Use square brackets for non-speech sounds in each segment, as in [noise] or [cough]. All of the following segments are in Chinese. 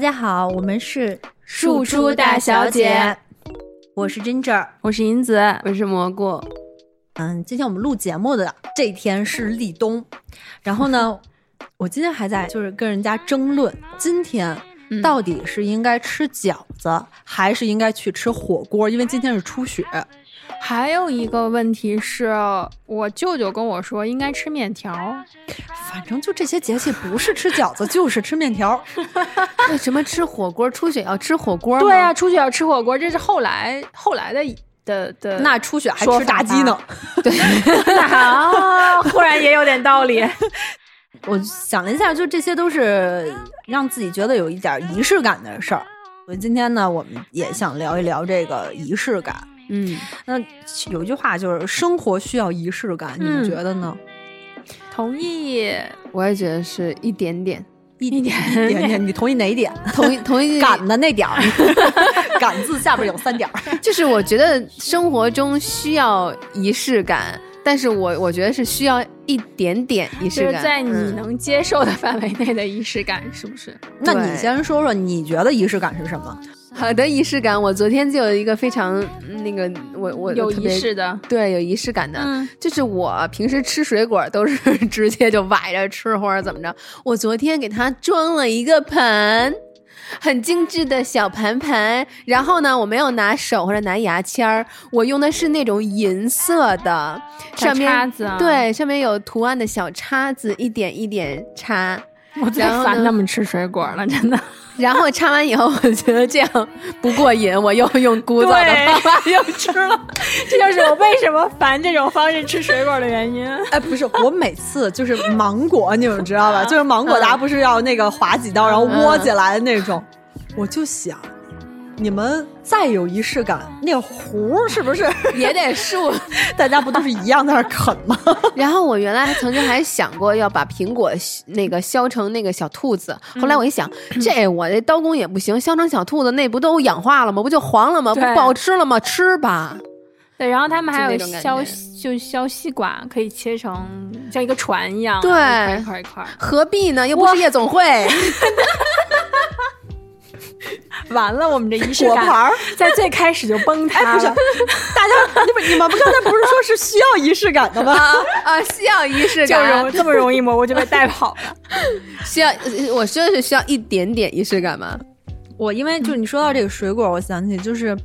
大家好，我们是庶出大小姐，我是 Ginger，我是银子，我是蘑菇。嗯，今天我们录节目的这天是立冬，然后呢，[laughs] 我今天还在就是跟人家争论，今天到底是应该吃饺子，还是应该去吃火锅？因为今天是初雪。还有一个问题是我舅舅跟我说应该吃面条，反正就这些节气不是吃饺子就是吃面条。[laughs] 为什么吃火锅？初雪要吃火锅？对啊，初雪要吃火锅，这是后来后来的的的。那初雪还吃炸鸡呢？对，[laughs] 啊，忽然也有点道理。[laughs] 我想了一下，就这些都是让自己觉得有一点仪式感的事儿。所以今天呢，我们也想聊一聊这个仪式感。嗯，那有一句话就是生活需要仪式感，你们觉得呢？同意，我也觉得是一点点，一点点点。你同意哪一点？同意同意 [laughs] 感的那点儿，[laughs] 感字下边有三点儿。[laughs] 就是我觉得生活中需要仪式感，但是我我觉得是需要一点点仪式感，在你能接受的范围内的仪式感，是不是？那你先说说，你觉得仪式感是什么？好的仪式感，我昨天就有一个非常那个，我我有仪式的，对，有仪式感的，就是我平时吃水果都是直接就崴着吃或者怎么着，我昨天给它装了一个盆，很精致的小盘盘，然后呢，我没有拿手或者拿牙签儿，我用的是那种银色的，上面对，上面有图案的小叉子，一点一点插。我最烦他们吃水果了，真的。[laughs] 然后插完以后，我觉得这样不过瘾，我又用古早的方法又吃了。[laughs] 这就是我为什么烦这种方式吃水果的原因。哎，不是，我每次就是芒果，你们知道吧？就是芒果，大家不是要那个划几刀，然后窝起来的那种，我就想。你们再有仪式感，那个核是不是 [laughs] 也得竖？大家不都是一样在那啃吗？[laughs] 然后我原来曾经还想过要把苹果那个削成那个小兔子，后来我一想，这我这刀工也不行，削成小兔子那不都氧化了吗？不就黄了吗？不不好吃了吗？吃吧。对，然后他们还有削，就削西瓜，可以切成像一个船一样，对，一块一块。何必呢？又不是夜总会。[laughs] [laughs] 完了，我们这仪式感在最开始就崩塌了。大家，[laughs] 你们你们不刚才不是说是需要仪式感的吗？啊，需要仪式感，就这么容易吗？我就被带跑了。[laughs] 需要，我说的是需要一点点仪式感吗？我因为就是你说到这个水果，我想起就是，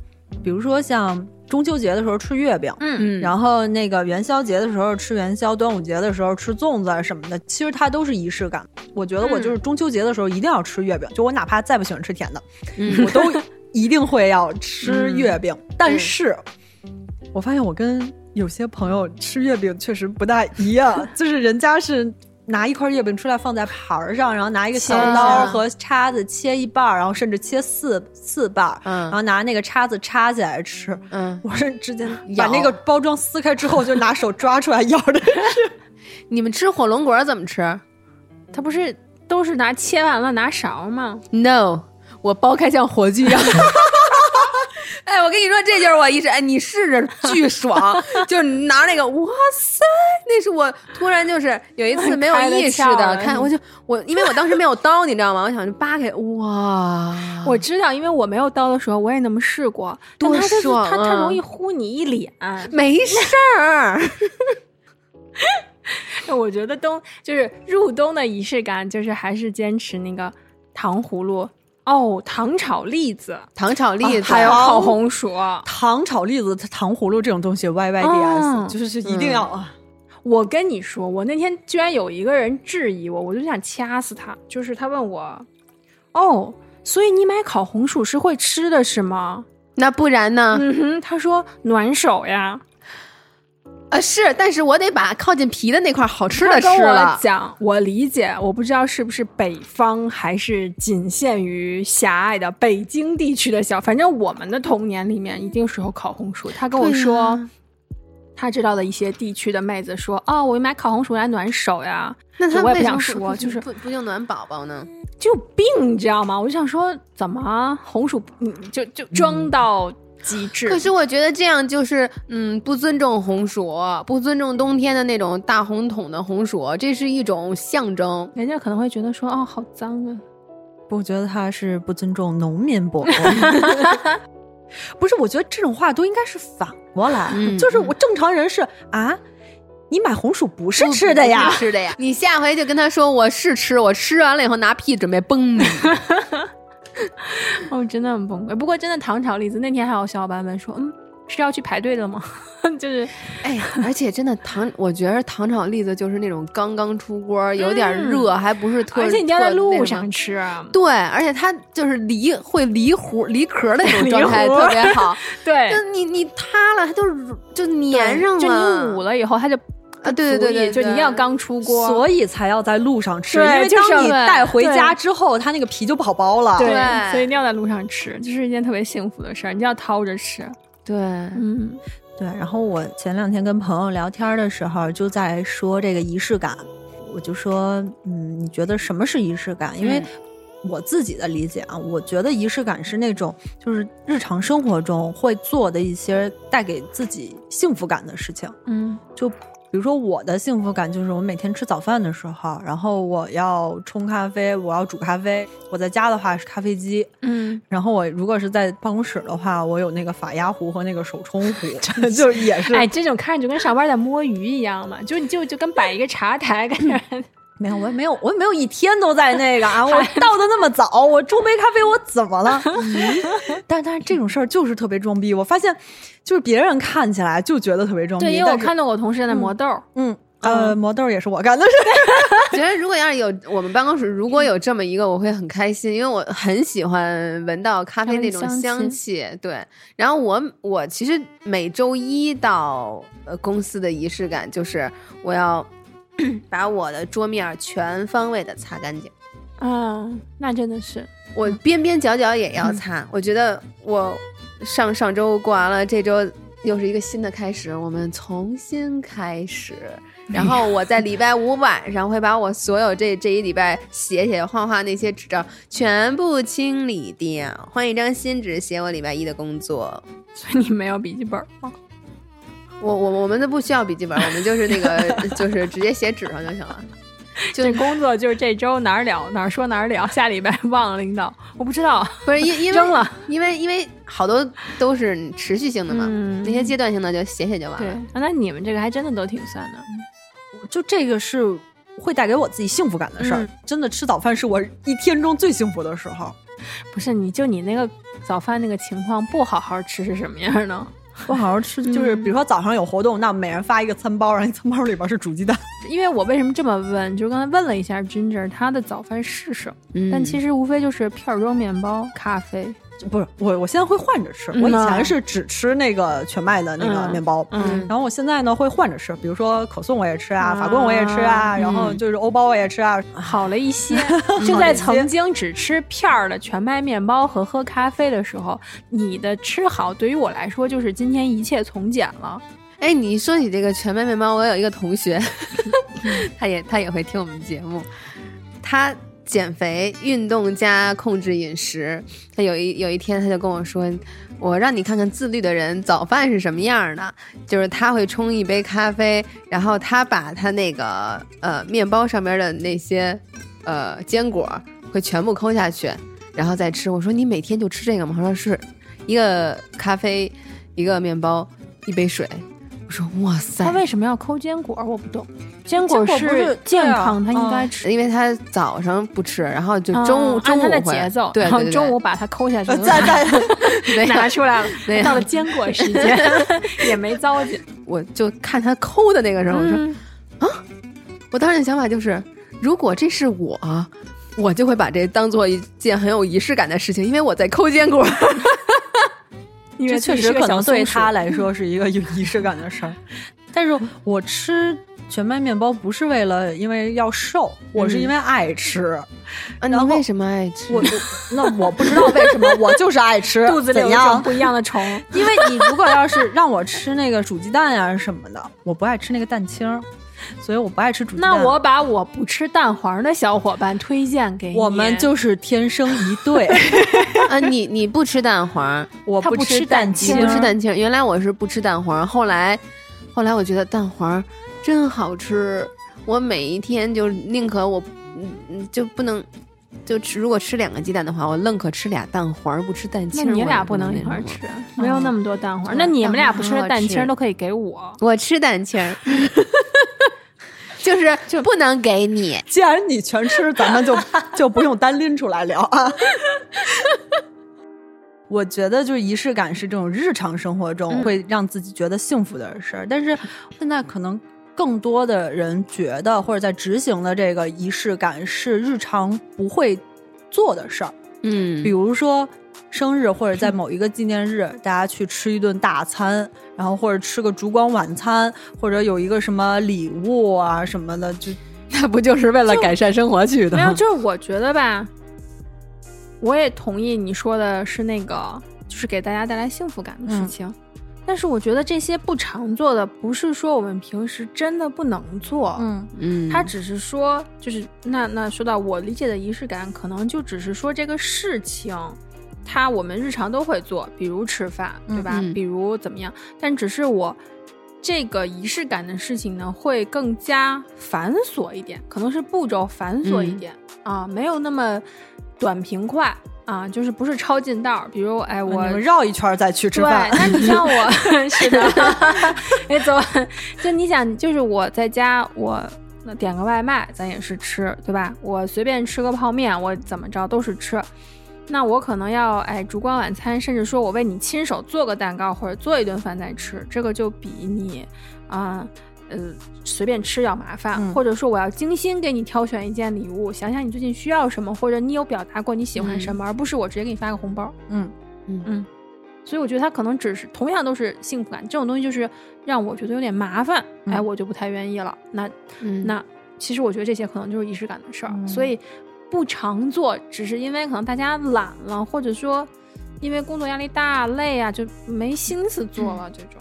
比如说像。中秋节的时候吃月饼，嗯，然后那个元宵节的时候吃元宵，端午节的时候吃粽子什么的，其实它都是仪式感。我觉得我就是中秋节的时候一定要吃月饼，就我哪怕再不喜欢吃甜的，我都一定会要吃月饼。但是，我发现我跟有些朋友吃月饼确实不大一样，[laughs] 就是人家是。拿一块月饼出来放在盘儿上，然后拿一个小刀和叉子切一半儿，然后甚至切四四半儿，然后拿那个叉子插起来吃。嗯，我是直接把那个包装撕开之后，就拿手抓出来咬着吃。[laughs] 你们吃火龙果怎么吃？它不是都是拿切完了拿勺吗？No，我剥开像火炬一样。[laughs] [laughs] 哎，我跟你说，这就是我意识。哎，你试着，巨爽，[laughs] 就是拿那个，哇塞，那是我突然就是有一次没有意识的看，我就我因为我当时没有刀，你知道吗？我想就扒开，哇，[laughs] 我知道，因为我没有刀的时候，我也那么试过，多爽，它它容易糊你一脸，没事儿。我觉得冬就是入冬的仪式感，就是还是坚持那个糖葫芦。哦，糖炒栗子，糖炒栗子，还有烤红薯，糖炒栗子、糖葫芦这种东西，Y Y D S，就是是一定要啊！我跟你说，我那天居然有一个人质疑我，我就想掐死他。就是他问我，哦，所以你买烤红薯是会吃的是吗？那不然呢？嗯哼，他说暖手呀。呃，是，但是我得把靠近皮的那块好吃的吃了。讲，我理解，我不知道是不是北方还是仅限于狭隘的北京地区的小，反正我们的童年里面一定是有烤红薯。他跟我说，他知道的一些地区的妹子说，哦，我买烤红薯来暖手呀。那他我也不想说，就是不不就暖宝宝呢？就病，你知道吗？我就想说，怎么红薯，你，就就装到。机制。可是我觉得这样就是，嗯，不尊重红薯，不尊重冬天的那种大红桶的红薯，这是一种象征。人家可能会觉得说，哦，好脏啊。我觉得他是不尊重农民伯伯。[laughs] 不是，我觉得这种话都应该是反过来，就是我正常人是啊，你买红薯不是吃的呀，吃的呀。你下回就跟他说我是吃，我吃完了以后拿屁准备崩你。[laughs] [laughs] [laughs] 哦，真的很崩溃。不过真的糖炒栗子那天还有小伙伴们说，嗯。是要去排队的吗？[laughs] 就是，哎，而且真的糖，我觉得糖炒栗子就是那种刚刚出锅，有点热，还不是特。而且你要在路上吃，对，而且它就是离会离核离壳的那种 [laughs] 状态特别好。对，就你你塌了，它就就粘上了，就你捂了以后，它就啊，对对对对，就一定要刚出锅，所以才要在路上吃，因为当你带回家之后，它那个皮就不好剥了。对，所以一定要在路上吃，这是一件特别幸福的事儿，你要掏着吃。对，嗯，对。然后我前两天跟朋友聊天的时候，就在说这个仪式感。我就说，嗯，你觉得什么是仪式感？因为我自己的理解啊，我觉得仪式感是那种就是日常生活中会做的一些带给自己幸福感的事情。嗯，就。比如说，我的幸福感就是我每天吃早饭的时候，然后我要冲咖啡，我要煮咖啡。我在家的话是咖啡机，嗯，然后我如果是在办公室的话，我有那个法压壶和那个手冲壶，[laughs] 就也是。哎，这种看着就跟上班在摸鱼一样嘛，就就就跟摆一个茶台感觉。[laughs] 没有，我也没有，我也没有一天都在那个啊！[laughs] 我到的那么早，我冲杯咖啡，我怎么了？[laughs] 但但是这种事儿就是特别装逼。我发现，就是别人看起来就觉得特别装逼。对，因为我看到我同事在磨豆儿，嗯，呃，磨豆儿也是我干的事。[laughs] 觉得如果要是有我们办公室如果有这么一个，我会很开心，因为我很喜欢闻到咖啡那种香气。对，然后我我其实每周一到呃公司的仪式感就是我要。[clears throat] 把我的桌面全方位的擦干净，啊，那真的是我边边角角也要擦。我觉得我上上周过完了，这周又是一个新的开始，我们重新开始。然后 [laughs] 我在礼拜五晚上会把我所有这这一礼拜写写画画那些纸张全部清理掉，换一张新纸写我礼拜一的工作。所以你没有笔记本吗？我我我们都不需要笔记本，我们就是那个 [laughs] 就是直接写纸上就行了。[laughs] 就工作就是这周哪儿了哪儿说哪儿了，下礼拜 [laughs] 忘了领导，我不知道，不是因因为扔了，因为因为好多都是持续性的嘛，那些阶段性的就写写就完了。对，那你们这个还真的都挺算的，就这个是会带给我自己幸福感的事儿。真的吃早饭是我一天中最幸福的时候。不是，你就你那个早饭那个情况不好好吃是什么样呢？不好好吃，就是比如说早上有活动，那每人发一个餐包，然后餐包里边是煮鸡蛋。[laughs] 因为我为什么这么问？就是刚才问了一下 Ginger，他的早饭是什么？但其实无非就是片装面包、咖啡。不是我，我现在会换着吃。我以前是只吃那个全麦的那个面包，嗯，然后我现在呢会换着吃，比如说可颂我也吃啊，法棍我也吃啊，然后就是欧包我也吃啊，好了一些。[laughs] 就在曾经只吃片儿的全麦面包和喝咖啡的时候，你的吃好对于我来说就是今天一切从简了。哎，你说起这个全麦面包，我有一个同学，[laughs] 他也他也会听我们节目，他。减肥、运动加控制饮食。他有一有一天，他就跟我说：“我让你看看自律的人早饭是什么样的。就是他会冲一杯咖啡，然后他把他那个呃面包上面的那些呃坚果会全部抠下去，然后再吃。我说你每天就吃这个吗？他说是一个咖啡，一个面包，一杯水。”我说哇塞，他为什么要抠坚果？我不懂。坚果是健康，他应该吃，因为他早上不吃，然后就中午中午的节奏，对，然后中午把它抠下去，再再 [laughs] 拿出来了。到了坚果时间，[laughs] 也没糟践。我就看他抠的那个时候，我说啊，我当时的想法就是，如果这是我，我就会把这当做一件很有仪式感的事情，因为我在抠坚果。[laughs] 因为确实可能对他来说是一个有仪式感的事儿，但是我吃全麦面包不是为了因为要瘦，我是因为爱吃。啊，你为什么爱吃？我那我不知道为什么，我就是爱吃。[laughs] 肚子里有不一样的虫，因为你如果要是让我吃那个煮鸡蛋呀什么的，我不爱吃那个蛋清。所以我不爱吃煮鸡蛋。那我把我不吃蛋黄的小伙伴推荐给你。我们就是天生一对。[laughs] 啊，你你不吃蛋黄，我不吃蛋清，不吃蛋清。原来我是不吃蛋黄，后来后来我觉得蛋黄真好吃，我每一天就宁可我嗯嗯就不能就吃如果吃两个鸡蛋的话，我愣可吃俩蛋黄，不吃蛋清那你俩不能一块儿种吃，没有那么多蛋黄。那你们俩不吃的蛋清儿都可以给我。我吃蛋清儿，[laughs] 就是就不能给你。既然你全吃，咱们就 [laughs] 就不用单拎出来聊啊。[laughs] 我觉得就是仪式感是这种日常生活中嗯会让自己觉得幸福的事儿，但是现在可能更多的人觉得或者在执行的这个仪式感是日常不会做的事儿，嗯。比如说生日或者在某一个纪念日，[laughs] 大家去吃一顿大餐，然后或者吃个烛光晚餐，或者有一个什么礼物啊什么的，就 [laughs] 那不就是为了改善生活去的没有，就是我觉得吧，我也同意你说的是那个，就是给大家带来幸福感的事情。但是我觉得这些不常做的，不是说我们平时真的不能做，嗯。嗯，它只是说，就是那那说到我理解的仪式感，可能就只是说这个事情，它我们日常都会做，比如吃饭，对吧？嗯。嗯。比如怎么样，但只是我这个仪式感的事情呢，会更加繁琐一点，可能是步骤繁琐一点、啊，没有那么短平快啊，就是不是抄近道儿。比如，哎，我绕一圈儿再去吃对，饭。那你像我 [laughs] 是的，[laughs] 哎，走，就你想，就是我在家，我那点个外卖，咱也是吃，对吧？我随便吃个泡面，我怎么着都是吃。那我可能要哎烛光晚餐，甚至说我为你亲手做个蛋糕或者做一顿饭再吃，这个就比你啊呃随便吃要麻烦，嗯或者说我要精心给你挑选一件礼物，想想你最近需要什么，或者你有表达过你喜欢什么，而不是我直接给你发个红包。嗯嗯嗯所以我觉得他可能只是同样都是幸福感，这种东西就是让我觉得有点麻烦，嗯哎，我就不太愿意了。那嗯那其实我觉得这些可能就是仪式感的事儿，嗯所以不常做，只是因为可能大家懒了，或者说因为工作压力大、累啊，就没心思做了这种。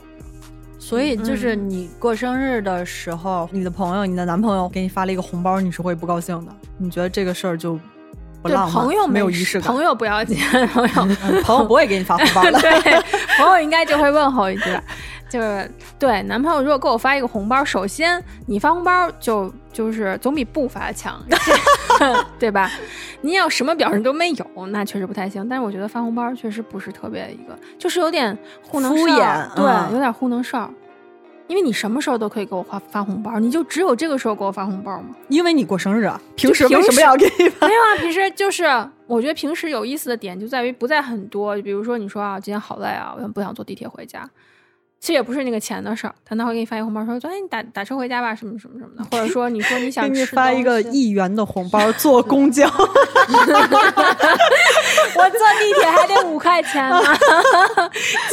所以就是你过生日的时候，你的朋友、你的男朋友给你发了一个红包，你是会不高兴的。你觉得这个事儿就不浪漫，朋友没有仪式感。朋友不要紧，朋友嗯 [laughs] 朋友不会给你发红包的。[laughs] 对，朋友应该就会问候一句吧，就是对男朋友如果给我发一个红包，首先你发红包就就是总比不发强，[laughs] 对吧？你要什么表示都没有，那确实不太行。但是我觉得发红包确实不是特别一个，就是有点糊弄敷衍对，嗯有点糊弄事儿。因为你什么时候都可以给我发发红包，你就只有这个时候给我发红包吗？因为你过生日啊，平时平时为什么要给你发？没有啊，平时就是我觉得平时有意思的点就在于不在很多，比如说你说啊，今天好累啊，我不想坐地铁回家。其实也不是那个钱的事儿，但他会给你发一个红包，说：“哎，你打打车回家吧，什么什么什么的。”或者说你说你想给你吃发一个一元的红包，坐公交。[laughs] 我坐地铁还得五块钱呢，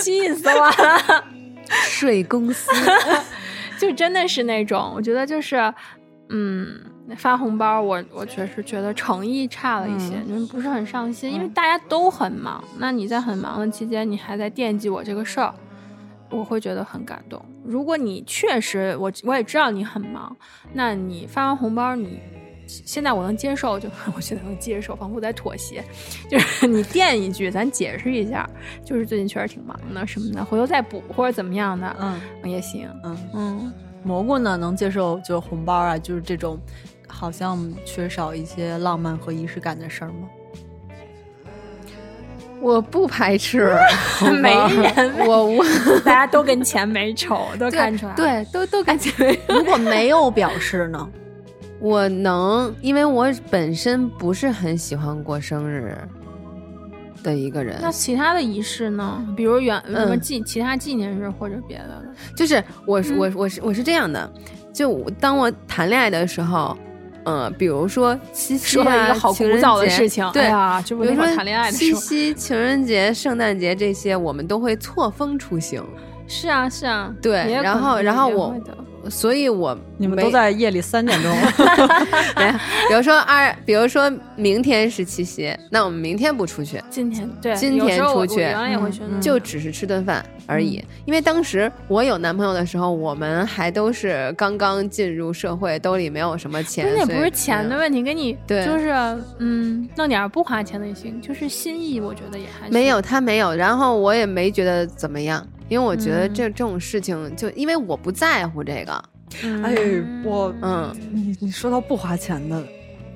气死我了！[laughs] 水公司，就真的是那种，我觉得就是，嗯，发红包我我确实觉得诚意差了一些，嗯就是不是很上心，因为大家都很忙，那你在很忙的期间，你还在惦记我这个事儿。我会觉得很感动。如果你确实，我我也知道你很忙，那你发完红包，你现在我能接受，就 [laughs] 我现在能接受，仿佛在妥协，就是你垫一句，咱解释一下，就是最近确实挺忙的什么的，回头再补或者怎么样的，嗯也行。嗯，嗯，蘑菇呢能接受就是红包啊，就是这种好像缺少一些浪漫和仪式感的事儿吗？我不排斥 [laughs] 没人我我 [laughs] 大家都跟钱没仇，都看出来。，对，都都感觉如果没有表示呢？[laughs] 我能，因为我本身不是很喜欢过生日的一个人，那其他的仪式呢？比如远什么嗯纪其他纪念日或者别的的。就是我是我我是我是这样的，就当我谈恋爱的时候，呃，比如说七夕说一啊个好古情人节早的事情，对哎呀，就比如说谈恋爱的七时候。夕、情人节、圣诞节这些，我们都会错峰出行，是啊，是啊，对然后然后我所以我你们都在夜里三点钟，[laughs] 对，比如说二，比如说明天是七夕，那我们明天不出去，今天对，今天出去就只是吃顿饭而已。因为当时我有男朋友的时候，我们还都是刚刚进入社会，兜里没有什么钱，所以关键不是钱的问题，给你对。就是嗯，弄点不花钱的也行，就是心意，我觉得也还没有，他没有，然后我也没觉得怎么样，因为我觉得嗯这、这种事情，就因为我不在乎这个，嗯哎，我嗯，你你说到不花钱的，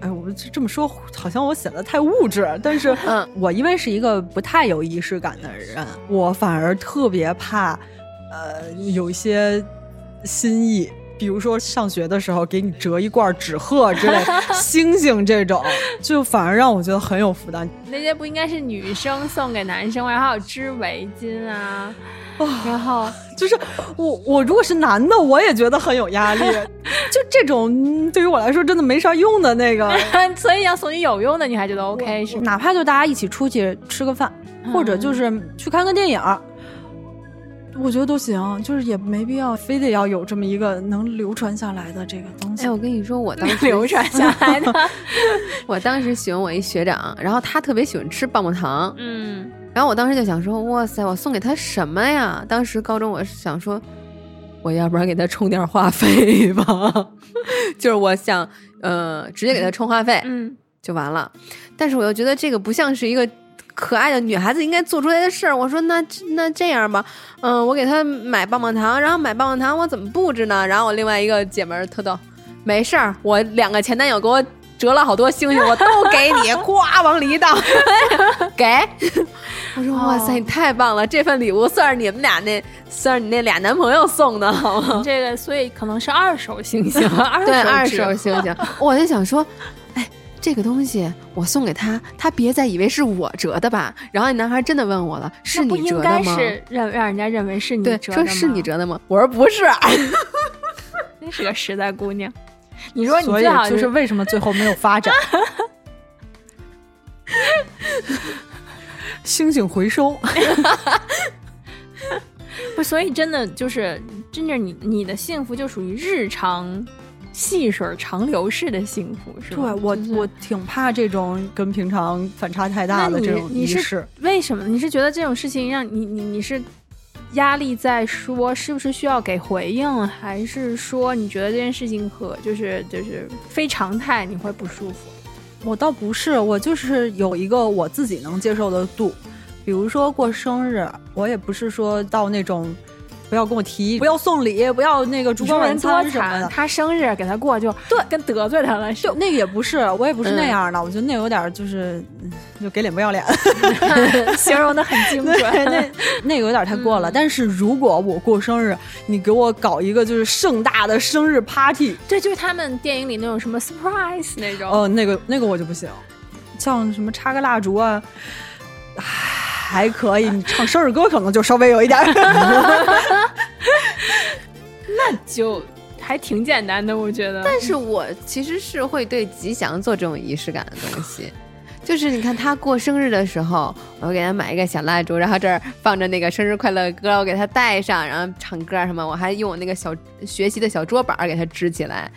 哎，我这么说好像我显得太物质，但是我因为是一个不太有仪式感的人，我反而特别怕，呃，有一些心意。比如说上学的时候给你折一罐纸鹤之类，[laughs] 星星这种，就反而让我觉得很有负担。那些不应该是女生送给男生吗？还有织围巾啊，[laughs] 然后 [laughs] 就是我我如果是男的，我也觉得很有压力。[laughs] 就这种对于我来说真的没啥用的那个，所以要送你有用的，你还觉得 OK 是？哪怕就大家一起出去吃个饭，或者就是去看个电影。我觉得都行，就是也没必要非得要有这么一个能流传下来的这个东西。哎，我跟你说，我当时流传下来的，我当时喜欢我一学长，然后他特别喜欢吃棒棒糖，嗯，然后我当时就想说，哇塞，我送给他什么呀？当时高中我是想说，我要不然给他充点话费吧，[laughs] 就是我想，呃，直接给他充话费，嗯，就完了。但是我又觉得这个不像是一个。可爱的女孩子应该做出来的事儿，我说那那这样吧，嗯，我给她买棒棒糖，然后买棒棒糖我怎么布置呢？然后我另外一个姐们儿特逗，没事儿，我两个前男友给我折了好多星星，我都给你，[laughs] 咵往里一倒，[laughs] 给。我说哇塞，你太棒了，这份礼物算是你们俩那算是你那俩男朋友送的，好吗？这个所以可能是 [laughs] 二手星星，对，二手星星，我就想说。哎这个东西我送给他，他别再以为是我折的吧。然后那男孩真的问我了：“是你折的吗？”是让让人家认为是你折的吗？说是你折的吗？我说不是，那是个实在姑娘。你说你最好就是为什么最后没有发展？[laughs] 星星回收，[laughs] 不，所以真的就是真正你你的幸福就属于日常。细水长流式的幸福是吧？对我，我挺怕这种跟平常反差太大的这种仪式。为什么？你是觉得这种事情让你你你是压力在说是不是需要给回应，还是说你觉得这件事情和就是就是非常态你会不舒服？我倒不是，我就是有一个我自己能接受的度，比如说过生日，我也不是说到那种。不要跟我提，不要送礼，不要那个烛光晚餐什么的。他生日给他过就对，跟得罪他了。就那个也不是，我也不是那样的。我觉得那有点就是，就给脸不要脸，[laughs] 形容的很精准。[laughs] 那那个有点太过了。但是如果我过生日，你给我搞一个就是盛大的生日 party，对，就是他们电影里那种什么 surprise 那种。哦，那个那个我就不行，像什么插个蜡烛啊。还可以，你唱生日歌可能就稍微有一点，[laughs] 那就还挺简单的，我觉得。但是我其实是会对吉祥做这种仪式感的东西，就是你看他过生日的时候，我给他买一个小蜡烛，然后这儿放着那个生日快乐歌，我给他带上，然后唱歌什么，我还用我那个小学习的小桌板给他支起来，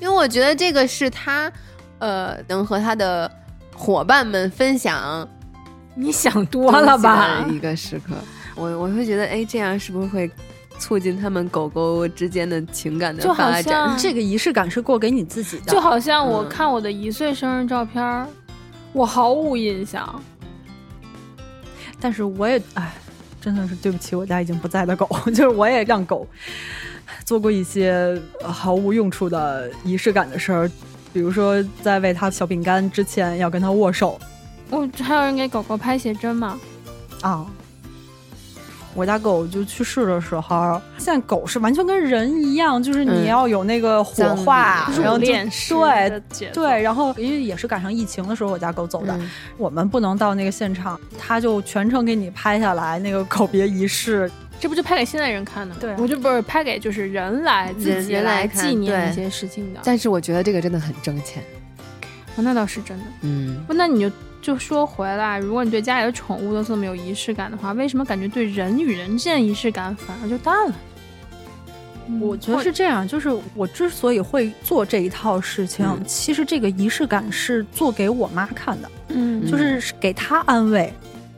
因为我觉得这个是他，呃，能和他的伙伴们分享。你想多了吧？一个时刻，我我会觉得，哎，这样是不是会促进他们狗狗之间的情感的发展？[laughs] 这个仪式感是过给你自己的。就好像我看我的一岁生日照片，我毫无印象。但是我也，哎，真的是对不起我家已经不在的狗，[laughs] 就是我也让狗做过一些毫无用处的仪式感的事儿，比如说在喂它小饼干之前要跟它握手。我还有人给狗狗拍写真吗？啊，我家狗就去世的时候，现在狗是完全跟人一样，就是你要有那个火化，然后对对，然后因为也是赶上疫情的时候，我家狗走的，我们不能到那个现场，他就全程给你拍下来那个告别仪式，这不就拍给现代人看的吗？对，我就不是拍给就是人来自己来纪念一些事情的。但是我觉得这个真的很挣钱，哦那倒是真的。嗯，那你就。就说回来，如果你对家里的宠物都这么有仪式感的话，为什么感觉对人与人之间仪式感反而就淡了？我觉得是这样，就是我之所以会做这一套事情，其实这个仪式感是做给我妈看的，嗯，就是给她安慰，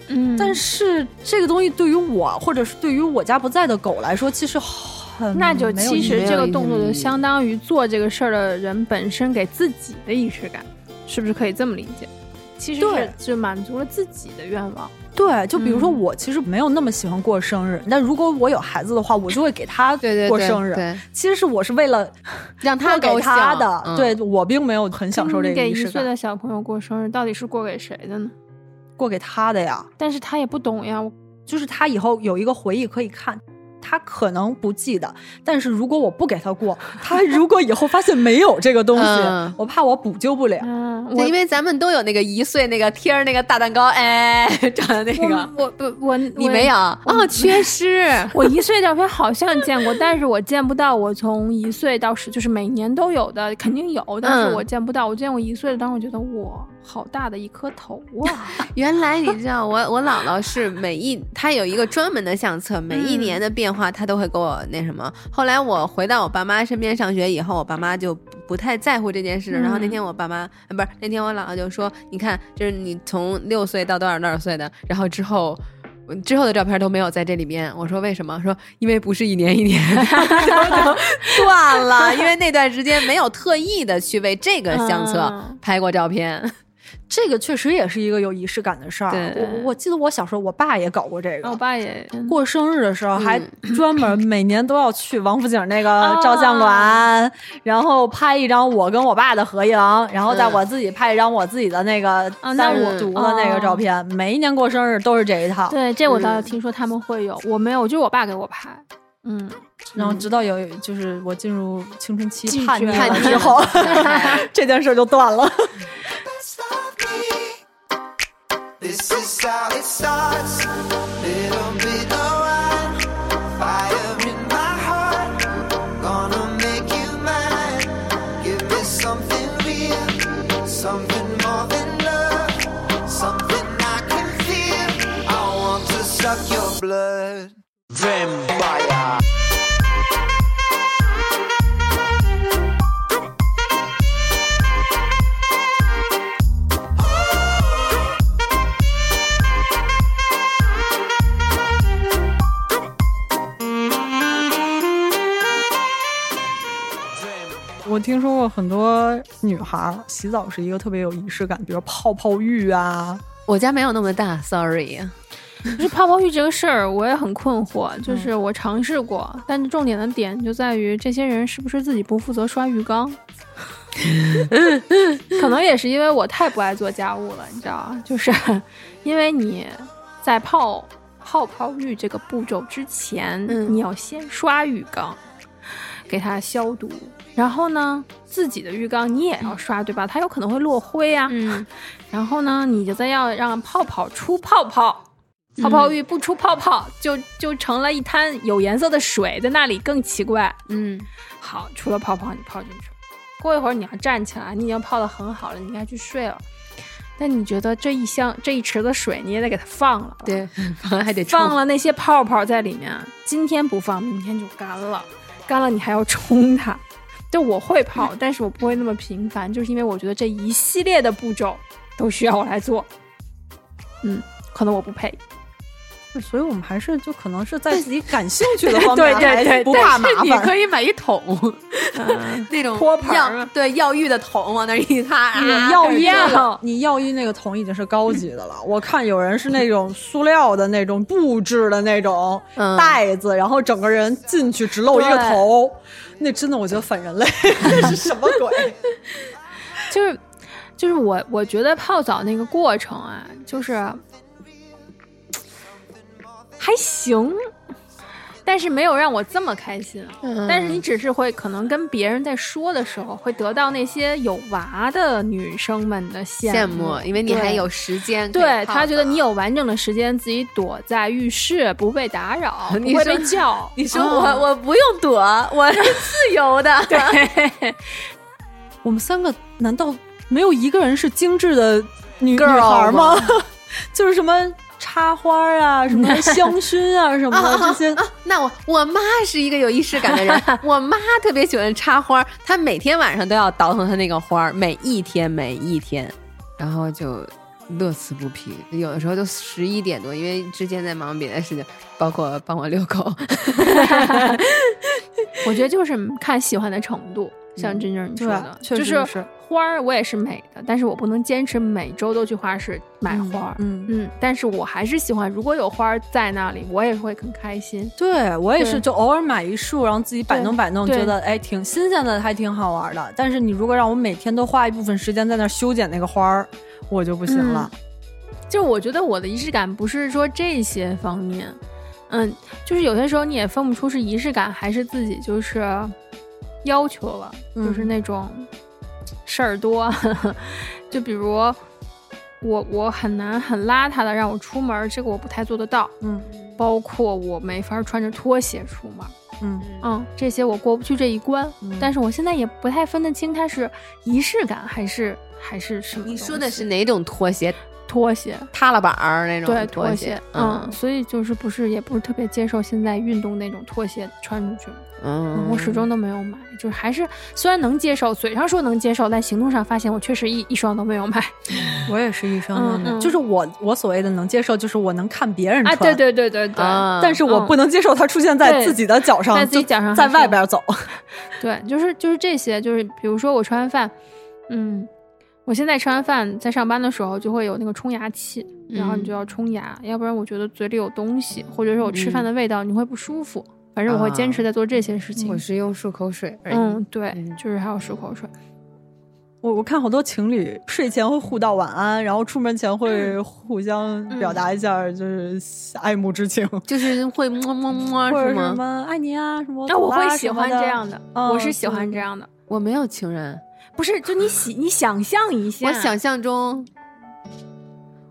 嗯。但是这个东西对于我，或者是对于我家不在的狗来说，其实很那就其实这个动作就相当于做这个事儿的人本身给自己的仪式感，是不是可以这么理解？其实是就满足了自己的愿望，对，就比如说我其实没有那么喜欢过生日，但如果我有孩子的话，我就会给他过生日。对其实是我是为了 [laughs] 让他给他的，嗯对我并没有很享受这你给一个仪式感，岁的小朋友过生日，到底是过给谁的呢？过给他的呀。但是他也不懂呀，就是他以后有一个回忆可以看。他可能不记得，但是如果我不给他过，[laughs] 他如果以后发现没有这个东西，嗯我怕我补救不了。因为咱们都有那个一岁那个贴着那个大蛋糕，哎，[laughs] 长的那个，我我我你没有？哦，缺失。[laughs] 我一岁照片好像见过，但是我见不到我从一岁到十，就是每年都有的，肯定有，但是嗯我见不到。我见过一岁的，当时我觉得哇，好大的一颗头 [laughs] 啊！原来你知道，我我姥姥是每一，她有一个专门的相册，每一年的变化她都会给我那什么。后来我回到我爸妈身边上学以后，我爸妈就不不太在乎这件事。然后那天我爸妈，呃不是那天我姥姥就说：“你看，就是你从六岁到多少多少岁的，然后之后。”之后的照片都没有在这里面。我说为什么？说因为不是一年一年就断了，因为那段时间没有特意的去为这个相册嗯拍过照片。这个确实也是一个有仪式感的事儿。对我我记得我小时候，我爸也搞过这个。我爸也过生日的时候，还嗯专门每年都要去王府井那个哦照相馆，然后拍一张我跟我爸的合影，然后再嗯我自己拍一张我自己的那个三我五读的那个照片。每一年过生日都是这一套。对这我倒是听说他们会有，我没有，就是我爸给我拍。嗯，然后直到有就是我进入青春期拒叛逆了了之后，[laughs] 这件事就断了。This is how it starts. Little bit of wine, fire in my heart. Gonna make you mine. Give me something real, something more than love, something I can feel. I want to suck your blood. Vampire. 听说过很多女孩儿洗澡是一个特别有仪式感，比如泡泡浴啊，我家没有那么大，sorry。就是泡泡浴这个事儿，我也很困惑。[laughs] 嗯就是我尝试过，但是重点的点就在于这些人是不是自己不负责刷浴缸？[laughs] 可能也是因为我太不爱做家务了，你知道吗？就是 [laughs] 因为你在泡泡泡浴这个步骤之前，嗯你要先刷浴缸，给它消毒。然后呢，自己的浴缸你也要刷，对吧？它有可能会落灰啊。嗯，[laughs] 然后呢，你就再要让泡泡出泡泡，泡泡浴不出泡泡，就就成了一滩有颜色的水在那里，更奇怪。嗯，好，出了泡泡你泡进去，过一会儿你要站起来，你已经泡的很好了，你该去睡了。但你觉得这一箱这一池子水你也得给它放了吧，对，[laughs] 还得放了那些泡泡在里面，今天不放，明天就干了，干了你还要冲它。就我会跑，[laughs] 但是我不会那么频繁，就是因为我觉得这一系列的步骤都需要我来做。嗯，可能我不配。所以我们还是就可能是在自己感兴趣的方对面，对对还不怕麻你烦。可以买一桶嗯，[laughs] 那种托盘药对药浴的桶往那儿一擦，啊药浴你药浴那个桶已经是高级的了。我看有人是那种塑料的那种布制的那种嗯袋子，然后整个人进去只露一个头，那真的我觉得反人类，[laughs] 那是什么鬼？就是就是我我觉得泡澡那个过程啊，就是还行，但是没有让我这么开心。嗯但是你只是会可能跟别人在说的时候，会得到那些有娃的女生们的羡羡慕，因为你还有时间对他觉得你有完整的时间自己躲在浴室，不被打扰，[laughs] 你不会被叫。你说嗯我、我不用躲，我是自由的。[laughs] 对，[laughs] 我们三个难道没有一个人是精致的女孩吗吗？就是什么插花啊，什么 [laughs] 香薰啊，什么的这些。啊，那我我妈是一个有仪式感的人，[laughs] 我妈特别喜欢插花，她每天晚上都要倒腾她那个花儿，每一天每一天，然后就乐此不疲。有的时候都十一点多，因为之前在忙别的事情，包括帮我遛狗。[laughs] 我觉得就是看喜欢的程度。像真正你说的，对确实就是花儿我也是美的，但是我不能坚持每周都去花市买花儿。嗯嗯，但是我还是喜欢，如果有花儿在那里，我也会很开心。对我也是，就偶尔买一束，然后自己摆弄摆弄，觉得哎挺新鲜的，还挺好玩的。但是你如果让我每天都花一部分时间在那儿修剪那个花儿，我就不行了。就我觉得我的仪式感不是说这些方面，嗯，就是有些时候你也分不出是仪式感还是自己就是要求了，嗯就是那种事儿多。[laughs] 就比如我我很难很邋遢的让我出门，这个我不太做得到。嗯包括我没法穿着拖鞋出门，嗯嗯，这些我过不去这一关。嗯但是我现在也不太分得清它是仪式感还是还是什么。你说的是哪种拖鞋？拖鞋？塌了板儿那种对拖鞋，嗯嗯，所以就是不是也不是特别接受现在运动那种拖鞋穿出去，嗯，我始终都没有买，就是还是虽然能接受，嘴上说能接受，但行动上发现我确实一一双都没有买 [laughs] 我也是一双都没有，嗯嗯就是我我所谓的能接受，就是我能看别人穿，啊！对对对对对，啊，但是我嗯不能接受它出现在自己的脚上，在自己脚上在外边走。[laughs] 对，就是就是这些，就是比如说我吃完饭，嗯，我现在吃完饭在上班的时候就会有那个冲牙器，然后你就要冲牙，要不然我觉得嘴里有东西，或者是我吃饭的味道，你会不舒服。反正我会坚持在做这些事情。我是用漱口水而已。嗯，对，嗯就是还有漱口水。我我看好多情侣睡前会互道晚安，然后出门前会互相表达一下就是爱慕之情，就是会么么么或者什？么爱你啊什么。那我会喜欢这样的，嗯我是喜欢这样的。我没有情人，不是，就你想，你想象一下，我想象中，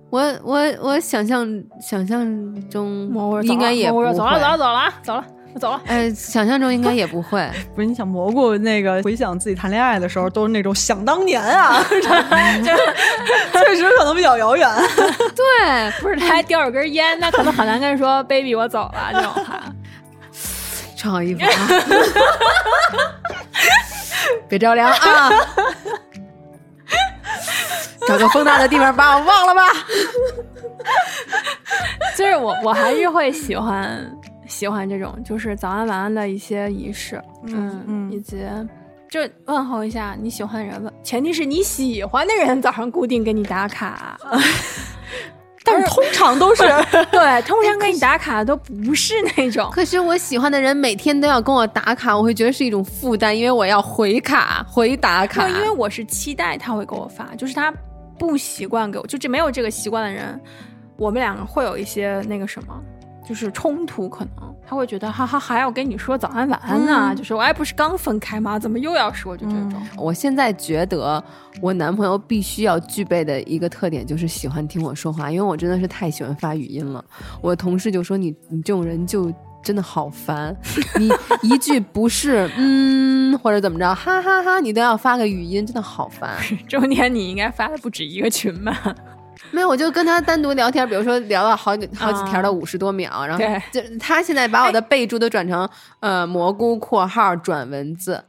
我我我想象想象中应该也不会。走了，走了，走了，走了，我走了。呃，想象中应该也不会。[laughs] 不是你想蘑菇那个回想自己谈恋爱的时候，都是那种想当年啊，[laughs] 这确实可能比较遥远。[laughs] 对，不是，他还叼着根烟，那可能很难跟人说 “baby，我走了”这种话。穿好衣服啊，[laughs] 别着凉啊！[laughs] 找个风大的地方把我忘了吧。[laughs] 就是我，我还是会喜欢喜欢这种，就是早安晚安的一些仪式，嗯嗯以及就问候一下你喜欢的人，问前提是你喜欢的人早上固定给你打卡。但是通常都是 [laughs] 对，[laughs] 通常给你打卡的都不是那种。[laughs] 可是我喜欢的人每天都要跟我打卡，我会觉得是一种负担，因为我要回卡、回打卡。因为我是期待他会给我发，就是他不习惯给我，就这没有这个习惯的人，我们两个会有一些那个什么，就是冲突，可能他会觉得哈哈还要跟你说早安晚安呢、嗯就是我还不是刚分开吗？怎么又要说？就这种。我现在觉得我男朋友必须要具备的一个特点就是喜欢听我说话，因为我真的是太喜欢发语音了。我同事就说你你这种人就真的好烦，你一句不是嗯或者怎么着哈哈哈你都要发个语音，真的好烦。[laughs] 中年你应该发的不止一个群吧？没有，我就跟他单独聊天，比如说聊了好几好几条的五十多秒，然后对就他现在把我的备注都转成呃蘑菇（括号转文字），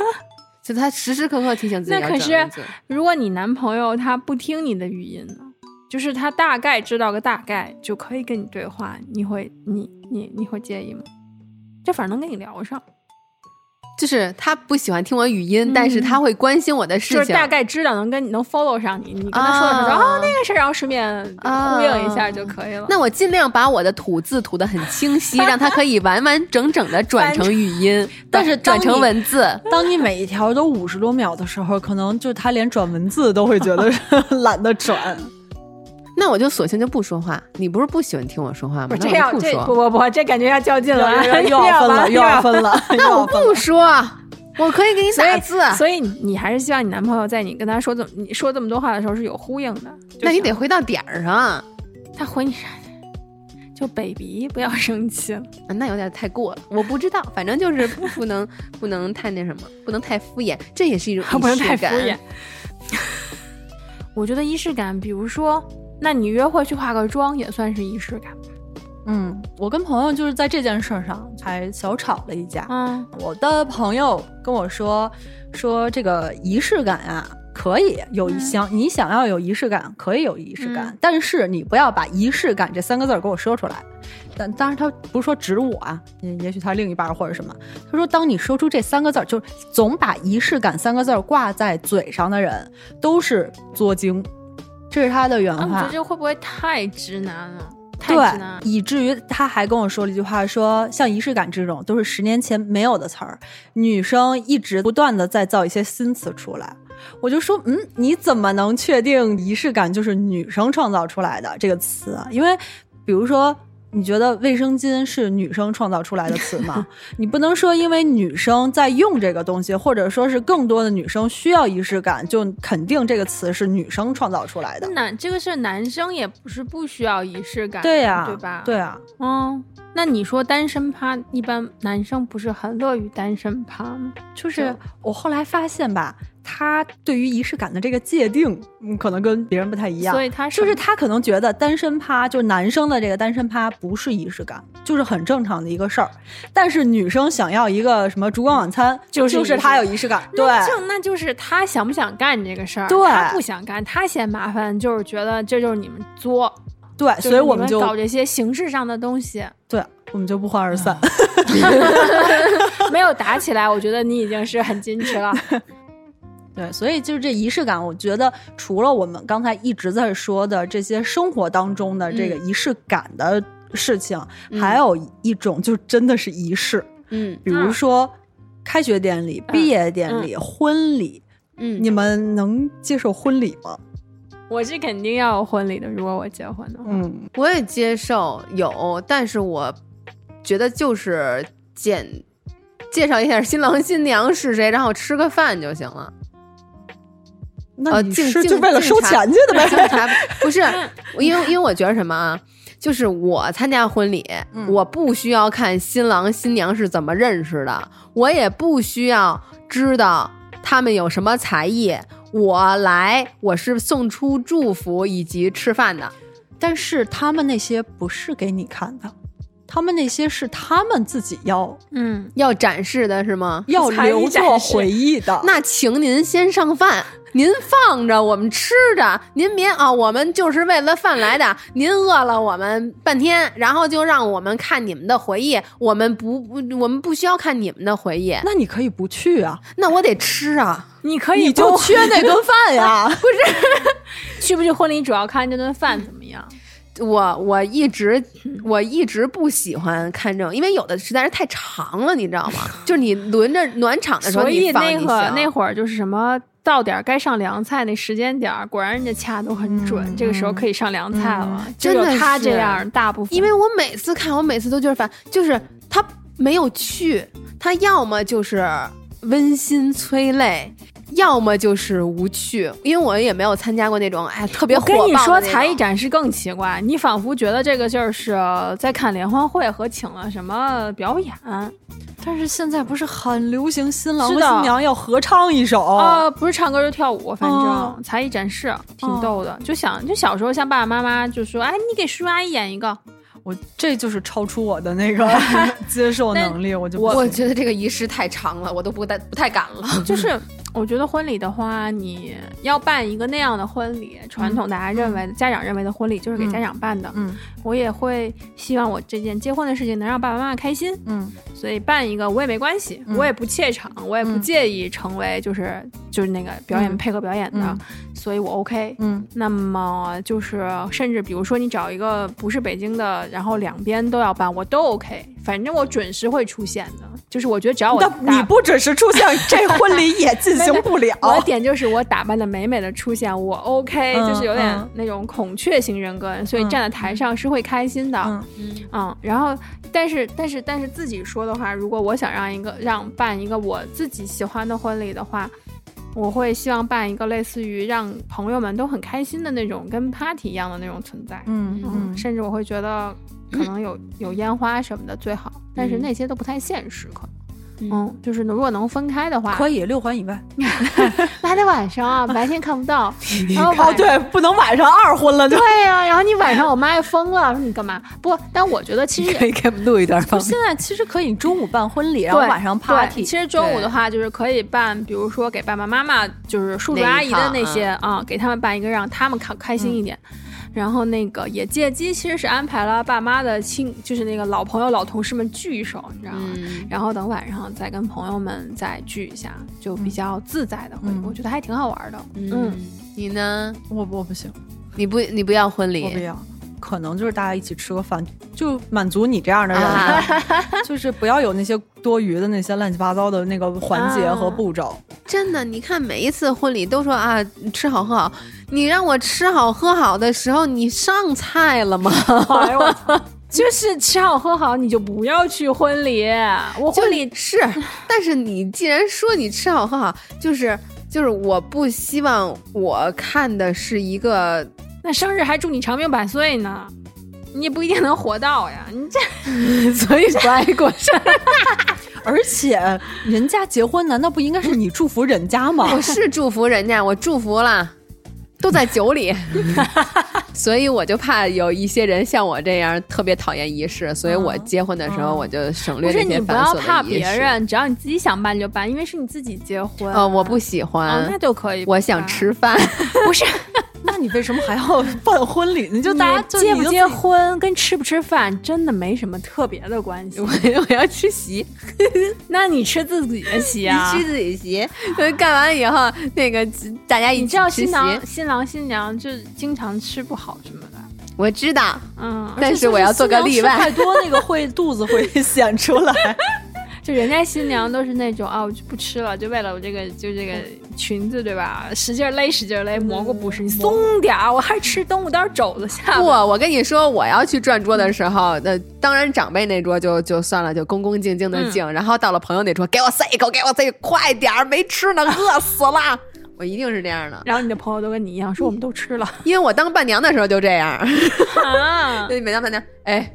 [laughs] 就他时时刻刻提醒自己要那可转文字。如果你男朋友他不听你的语音呢？就是他大概知道个大概就可以跟你对话，你会你你你会介意吗？这反正能跟你聊上，就是他不喜欢听我语音，但是他会关心我的事情。就是大概知道能跟你能 follow 上你，你跟他说的时候，啊哦那个事儿，然后顺便呼应一下就可以了。那我尽量把我的吐字吐得很清晰，[laughs] 让他可以完完整整的转成语音，但是转成文字。当你每一条都五十多秒的时候，可能就他连转文字都会觉得 [laughs] 懒得转。那我就索性就不说话。你不是不喜欢听我说话吗？不这样，这不说。不不不，这感觉要较劲了，又要分了，又要分了，那我不说，我可以给你打字。所以你你还是希望你男朋友在你跟他说这么你说这么多话的时候是有呼应的。那你得回到点儿上。他回你啥？就 baby 不要生气了。啊那有点太过了，我不知道，反正就是不不能不能太那什么，不能太敷衍，这也是一种 [laughs] 不能仪式感太敷衍。[laughs] 我觉得仪式感，比如说，那你约会去化个妆也算是仪式感吧。嗯，我跟朋友就是在这件事儿上才小吵了一架。嗯我的朋友跟我说，说这个仪式感啊，可以有一想，你想要有仪式感，可以有仪式感，但是你不要把仪式感这三个字儿给我说出来。但当然，他不是说指我啊，也也许他另一半儿或者什么。他说，当你说出这三个字儿，就是总把仪式感三个字儿挂在嘴上的人，都是作精。这是他的原话，我觉话得。这会不会太直男了？太对直男，。以至于他还跟我说了一句话说像仪式感这种都是十年前没有的词儿，女生一直不断的在造一些新词出来。我就说，嗯，你怎么能确定仪式感就是女生创造出来的这个词啊？因为比如说。你觉得卫生巾是女生创造出来的词吗？[laughs] 你不能说因为女生在用这个东西，或者说是更多的女生需要仪式感，就肯定这个词是女生创造出来的。男这个是男生也不是不需要仪式感，对呀、对吧？对啊，嗯，那你说单身趴，一般男生不是很乐于单身趴吗？就是我后来发现吧，他对于仪式感的这个界定，嗯，可能跟别人不太一样。所以他就是他可能觉得单身趴，就是男生的这个单身趴不是仪式感，就是很正常的一个事儿。但是女生想要一个什么烛光晚餐，就是就是他有仪式感，对。那就那就是他想不想干这个事儿，对他不想干，他嫌麻烦，就是觉得这就是你们作，对，所以我们搞这些形式上的东西，对，我们就不欢而散。[laughs] 没有打起来，我觉得你已经是很矜持了。对，所以就是这仪式感，我觉得除了我们刚才一直在说的这些生活当中的这个仪式感的事情，还有一种就真的是仪式，嗯比如说开学典礼、毕业典礼、婚礼，嗯，你们能接受婚礼吗？我是肯定要有婚礼的，如果我结婚的话。嗯，我也接受有，但是我觉得就是简介绍一下新郎新娘是谁，然后吃个饭就行了。那你呃敬敬是就为了收敬茶钱去的呗？[laughs] 不是，[laughs] 因为因为我觉得什么啊，就是我参加婚礼，嗯我不需要看新郎新娘是怎么认识的，我也不需要知道他们有什么才艺。我来，我是送出祝福以及吃饭的。但是他们那些不是给你看的，他们那些是他们自己要嗯，要展示的是吗？要留作回忆的。那请您先上饭，您放着我们吃着，您别啊，我们就是为了饭来的。您饿了我们半天，然后就让我们看你们的回忆，我们不不，我们不需要看你们的回忆，那你可以不去啊，那我得吃啊。你可以你就缺那顿饭呀。[laughs] 不是 [laughs] 去不去婚礼，主要看这顿饭怎么样。我我一直我一直不喜欢看这种，因为有的实在是太长了，你知道吗？[laughs] 就是你轮着暖场的时候，所以你那会儿那会儿就是什么到点儿该上凉菜那时间点儿，果然人家掐都很准，嗯这个时候可以上凉菜了。就真的有他这样，大部分因为我每次看，我每次都觉得烦，就是他没有趣，他要么就是温馨催泪，要么就是无趣。因为我也没有参加过那种哎特别我火爆的跟你说，才艺展示更奇怪，你仿佛觉得这个就是在看联欢会和请了什么表演。但是现在不是很流行新郎和新娘要合唱一首？呃，不是唱歌就跳舞，反正、哦才艺展示挺逗的。就想就小时候像爸爸妈妈就说，哎，你给叔叔阿姨演一个，我这就是超出我的那个 [laughs] 接受能力，我就我觉得这个仪式太长了，我都不太不太敢了。就是我觉得婚礼的话，你要办一个那样的婚礼，传统大家认为的、家长认为的婚礼就是给家长办的。嗯我也会希望我这件结婚的事情能让爸爸妈妈开心，嗯所以办一个我也没关系，嗯我也不怯场，我也不嗯介意成为就是就是那个表演、嗯配合表演的，嗯所以我 OK。嗯那么就是，甚至比如说你找一个不是北京的，然后两边都要办，我都 OK。反正我准时会出现的，就是我觉得只要我那你不准时出现，这婚礼也 [laughs] 进行不了。我的点就是我打扮的美美的出现，我 [laughs] OK，、嗯就是有点嗯那种孔雀型人格人，所以嗯站在台上是会开心的，嗯嗯然后但是但是但是自己说的话，如果我想让一个让办一个我自己喜欢的婚礼的话。我会希望办一个类似于让朋友们都很开心的那种，跟 party 一样的那种存在。嗯嗯甚至我会觉得可能有有烟花什么的最好，但是那些都不太现实，可能。嗯，就是如果能分开的话，可以六环以外。[laughs] 那还得晚上啊，白天看不到。[laughs] 然后哦，对，不能晚上二婚了，就对呀、然后你晚上我妈也疯了，说你干嘛？不，但我觉得其实可以给我们录一段吗？现在其实可以中午办婚礼，[laughs] 然后晚上 party。其实中午的话，就是可以办，比如说给爸爸妈妈，就是叔叔阿姨的那些啊、给他们办一个，让他们开开心一点。然后那个也借机，其实是安排了爸妈的亲，就是那个老朋友、老同事们聚一手，你知道吗？嗯，然后等晚上再跟朋友们再聚一下，就比较自在的我觉得还挺好玩的。嗯，你呢？我我不行，你不你不要婚我不礼？要。可能就是大家一起吃个饭，就满足你这样的人，啊 [laughs] 就是不要有那些多余的那些乱七八糟的那个环节和啊步骤。真的，你看每一次婚礼都说啊，吃好喝好。你让我吃好喝好的时候，你上菜了吗？哎呦我操！[laughs] 就是吃好喝好，你就不要去婚礼。我婚礼是，但是你既然说你吃好喝好，就是就是我不希望我看的是一个那生日还祝你长命百岁呢，你也不一定能活到呀。你这 [laughs] 所以不爱过生日。[laughs] 而且人家结婚，难道不应该是你祝福人家吗？我是祝福人家，我祝福了，都在酒里，[laughs] 所以我就怕有一些人像我这样特别讨厌仪式，所以我结婚的时候我就省略不是你不那些繁琐的要怕。别人，只要你自己想办就办，因为是你自己结婚。呃，我不喜欢，哦，那就可以。我想吃，饭。不是那你为什么还要办婚礼？你就大家结不结婚跟吃不吃饭真的没什么特别的关系。[laughs] 我我要吃席，[laughs] 那你吃自己的席啊？你吃自己席，呃干完以后那个大家一你知道起吃席。新郎新郎新娘就经常吃不好什么的。我知道，嗯，但是我要做个例外太多那个会肚子会 [laughs] 显出来。就人家新娘都是那种啊，我就不吃了，就为了我这个就这个裙子对吧？使劲勒，使劲勒，蘑菇不是你松点儿，我还吃东五刀肘子下不，我跟你说，我要去转桌的时候，那当然长辈那桌就就算了，就恭恭敬敬的敬。然后到了朋友那桌，给我塞一口，给我塞快点儿，没吃呢，饿死了。我一定是这样的，然后你的朋友都跟你一样说我们都吃了因为我当伴娘的时候就这样。[laughs] 啊，对，每当伴娘，哎，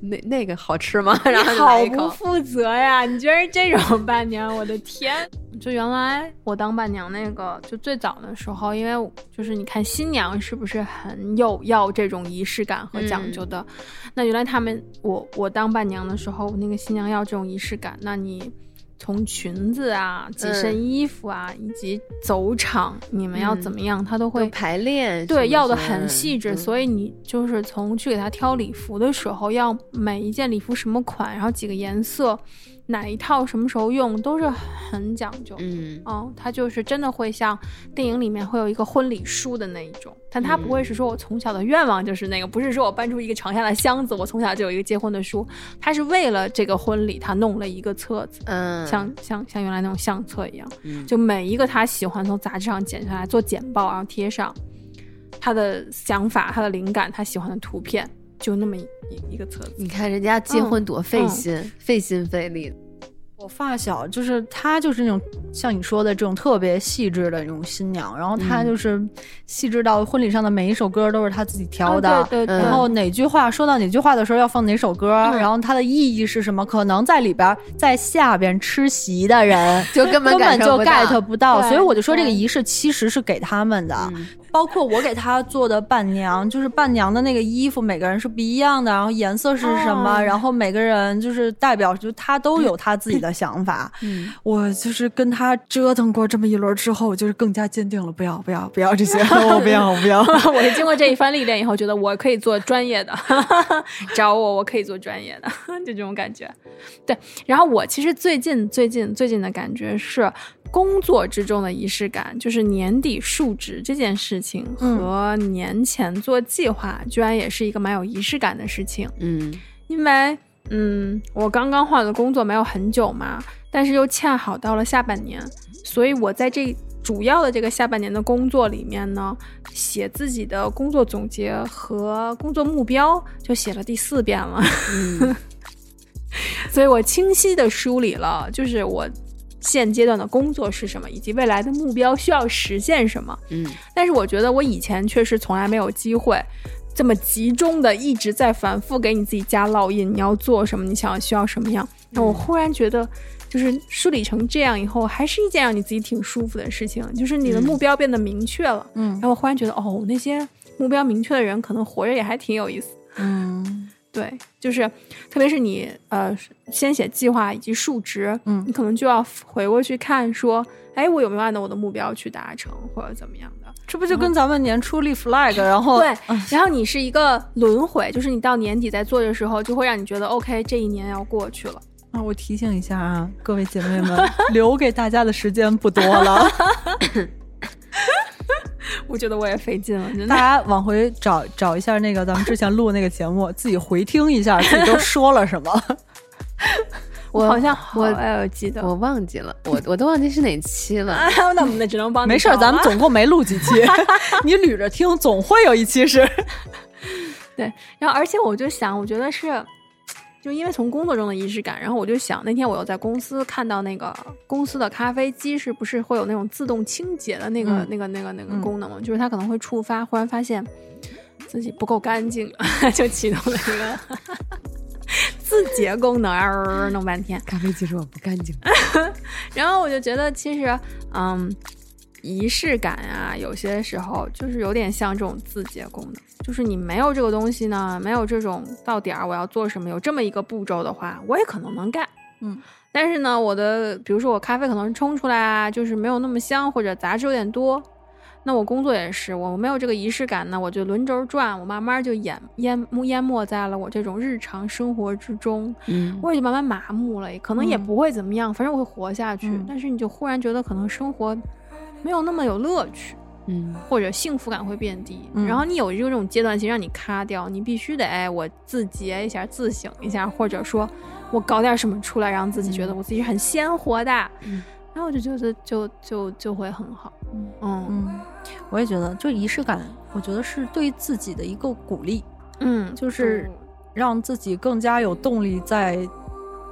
那那个好吃吗？然后就好。不负责呀！你居然是这种伴娘，我的天！就原来我当伴娘那个，就最早的时候，因为就是你看新娘是不是很有要这种仪式感和讲究的？那原来他们我我当伴娘的时候，那个新娘要这种仪式感，那你。从裙子啊、几身衣服啊，以及走场，你们要怎么样，他都会会排练，对，要的很细致，嗯。所以你就是从去给他挑礼服的时候，要每一件礼服什么款，然后几个颜色，哪一套什么时候用，都是很讲究。嗯。哦，他就是真的会像电影里面会有一个婚礼书的那一种，但他不会是说我从小的愿望就是那个，不是说我搬出一个长下的箱子，我从小就有一个结婚的书，他是为了这个婚礼，他弄了一个册子，嗯，像像像原来那种相册一样，嗯。就每一个他喜欢从杂志上剪下来做简报，然后贴上他的想法、他的灵感、他喜欢的图片，就那么一一一个册子。你看人家结婚多费嗯心，费心费力。我发小就是她，就是那种像你说的这种特别细致的那种新娘，然后她就是细致到婚礼上的每一首歌都是她自己挑的。啊对对对，然后哪句话说到哪句话的时候要放哪首歌，然后它的意义是什么？可能在里边，在下边吃席的人 [laughs] 就根本根本就 get 不到，所以我就说这个仪式其实是给他们的。嗯包括我给他做的伴娘，[laughs] 就是伴娘的那个衣服，每个人是不一样的，然后颜色是什么，哦然后每个人就是代表，就他都有他自己的想法。嗯，我就是跟他折腾过这么一轮之后，就是更加坚定了，不要不要不要这些，我不要我不要。我是 [laughs] 经过这一番历练以后，觉得我可以做专业的，[laughs] 找我我可以做专业的，就这种感觉。对，然后我其实最近最近最近的感觉是。工作之中的仪式感，就是年底述职这件事情和年前做计划，居然也是一个蛮有仪式感的事情。嗯因为，嗯，我刚刚换了工作没有很久嘛，但是又恰好到了下半年，所以我在这主要的这个下半年的工作里面呢，写自己的工作总结和工作目标就写了第四遍了，嗯 [laughs] 所以我清晰的梳理了，就是我现阶段的工作是什么，以及未来的目标需要实现什么。嗯但是我觉得我以前确实从来没有机会这么集中的一直在反复给你自己加烙印，你要做什么，你想要需要什么样。那我忽然觉得就是梳理成这样以后，还是一件让你自己挺舒服的事情，就是你的目标变得明确了。嗯然后我忽然觉得，哦，那些目标明确的人，可能活着也还挺有意思。嗯对，就是特别是你呃先写计划以及数值，嗯你可能就要回过去看说，哎，我有没有按照我的目标去达成，或者怎么样的。这不就跟咱们年初立 flag，[laughs] 然后对，[laughs] 然后你是一个轮回，就是你到年底在做的时候，就会让你觉得 OK，这一年要过去了。啊，我提醒一下啊，各位姐妹们，[laughs] 留给大家的时间不多了，[laughs] 我觉得我也费劲了，大。家往回找找一下那个咱们之前录那个节目，自己回听一下自己都说了什么。[laughs] 我好像我哎，我记得。我忘记了，我我都忘记是哪期了。啊，[laughs] 那我们只能帮你没事咱们总共没录几期，你捋着听，总会有一期是。对，然后而且我就想，我觉得是，就因为从工作中的仪式感，然后我就想，那天我又在公司看到那个公司的咖啡机是不是会有那种自动清洁的那个、嗯那个那个那个嗯功能嘛？就是它可能会触发，忽然发现自己不够干净，[laughs] 就启动了一个 [laughs] 自洁功能，儿弄半天。咖啡机说我不干净，[laughs] 然后我就觉得，其实，嗯，仪式感啊，有些时候就是有点像这种字节功能，就是你没有这个东西呢，没有这种到点儿我要做什么，有这么一个步骤的话，我也可能能干。嗯，但是呢，我的比如说我咖啡可能冲出来啊，就是没有那么香，或者杂质有点多。那我工作也是，我没有这个仪式感呢，我就轮轴转，我慢慢就淹淹淹没在了我这种日常生活之中。嗯，我也就慢慢麻木了，可能也嗯不会怎么样，反正我会活下去。嗯但是你就忽然觉得可能生活没有那么有乐趣，嗯或者幸福感会变低。嗯然后你有这种阶段性让你卡掉，你必须得哎，我自洁一下、自省一下，或者说我搞点什么出来，让自己觉得我自己是很鲜活的。嗯然后我就觉得就就就会很好。嗯嗯，我也觉得，就仪式感，我觉得是对自己的一个鼓励，嗯，就是让自己更加有动力再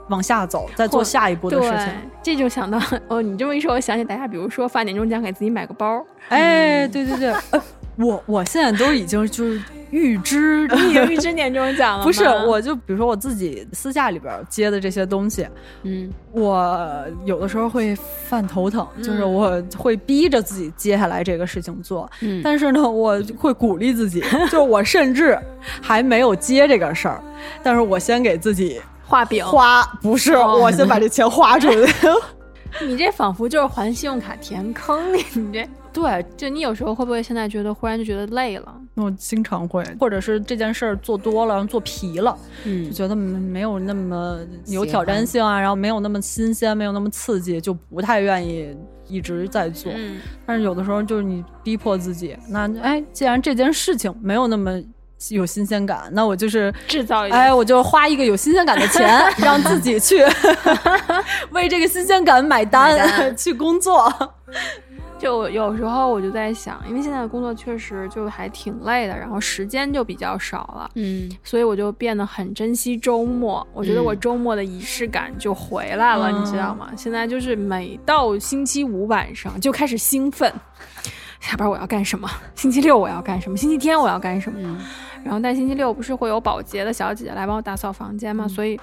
往下走，再做下一步的事情。，这就想到 [laughs] 哦，你这么一说，我想起大家，比如说发年终奖给自己买个包，哎，对对对，[laughs] 呃我我现在都已经就是预知，[laughs] 你已经预知年终奖了？不是，我就比如说我自己私下里边接的这些东西，嗯。我有的时候会犯头疼，就是我会逼着自己接下来这个事情做，嗯，但是呢，我会鼓励自己，就是我甚至还没有接这个事儿，但是我先给自己画饼花，不是，哦我先把这钱花出去。[laughs] 你这仿佛就是还信用卡填坑，[laughs] 你这对，就你有时候会不会现在觉得忽然就觉得累了？我经常会，或者是这件事儿做多了，做疲了，嗯就觉得没没有那么有挑战性啊，然后没有那么新鲜，没有那么刺激，就不太愿意一直在做。嗯，但是有的时候就是你逼迫自己，那哎，既然这件事情没有那么有新鲜感，那我就是制造一点哎，我就花一个有新鲜感的钱，[laughs] 让自己去 [laughs] 为这个新鲜感买单，买单 [laughs] 去工作。就有时候我就在想，因为现在的工作确实就还挺累的，然后时间就比较少了，嗯所以我就变得很珍惜周末。我觉得我嗯周末的仪式感就回来了，嗯你知道吗？现在就是每到星期五晚上就开始兴奋，下班我要干什么？星期六我要干什么？星期天我要干什么？嗯然后但星期六不是会有保洁的小姐姐来帮我打扫房间吗？所以